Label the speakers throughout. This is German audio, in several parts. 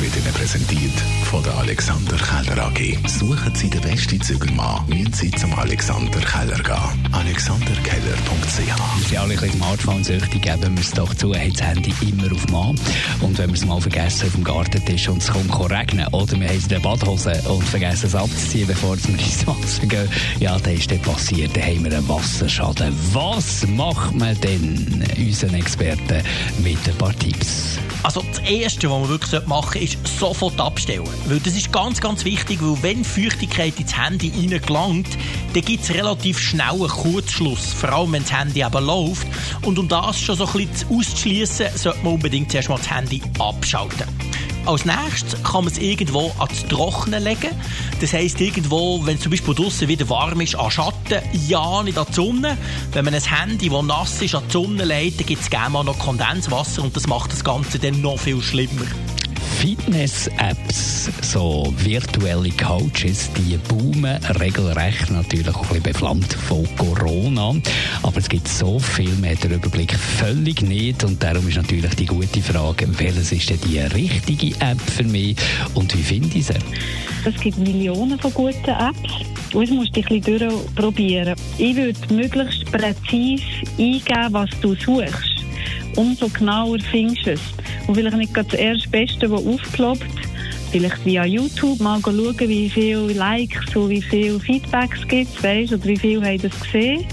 Speaker 1: wird Ihnen präsentiert von der Alexander Keller AG. Suchen Sie den besten Zügelmann, müssen Sie zum Alexander Keller gehen. alexanderkeller.ch
Speaker 2: Wir alle ein bisschen Smartphone-süchtig, geben wir es doch zu, haben das Handy immer auf Mann. Und wenn wir es mal vergessen auf dem Gartentisch und es kommt regnen, oder wir haben es in der Badhose und vergessen es abzuziehen, bevor wir ins Wasser gehen, ja, dann ist das passiert, dann haben wir einen Wasserschaden. Was macht man denn, unseren Experten, mit ein paar Tipps?
Speaker 3: Also das Erste, was man wirklich machen sollte, ist sofort abstellen. Weil das ist ganz, ganz wichtig, weil wenn Feuchtigkeit ins Handy reingelangt, dann gibt es relativ schnell einen Kurzschluss, vor allem wenn das Handy eben läuft. Und um das schon so ein bisschen auszuschließen, sollte man unbedingt zuerst mal das Handy abschalten. Als nächstes kann man es irgendwo ans Trocknen legen. Das heisst, irgendwo, wenn es zum Beispiel draußen wieder warm ist, an Schatten, ja, nicht an die Sonne. Wenn man ein Handy, das nass ist, an die Sonne legt, dann gibt es gerne mal noch Kondenswasser und das macht das Ganze dann noch viel schlimmer.
Speaker 2: Fitness-Apps, so virtuelle Coaches, die boomen regelrecht natürlich auch ein bisschen beflammt von Corona. Aber es gibt so viel mehr den Überblick völlig nicht und darum ist natürlich die gute Frage, welches ist denn die richtige App für mich und wie finde ich sie?
Speaker 4: Es gibt Millionen von guten Apps. Jetzt musst du ein bisschen durchprobieren. Ich würde möglichst präzise eingeben, was du suchst. Umso genauer findest du es. Und vielleicht nicht gerade das erste Beste, das aufploppt. Vielleicht via YouTube mal schauen, wie viele Likes und wie viele Feedbacks gibt es, oder wie viele haben das gesehen.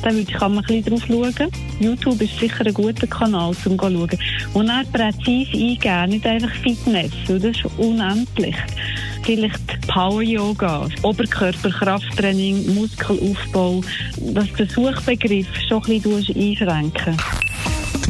Speaker 4: Dann kann man drauf schauen. YouTube ist sicher ein guter Kanal, um zu schauen. Und dann präzise eingeben, nicht einfach Fitness, das ist unendlich. Vielleicht Power-Yoga, Oberkörperkrafttraining, Muskelaufbau, dass der Suchbegriff schon ein bisschen einschränken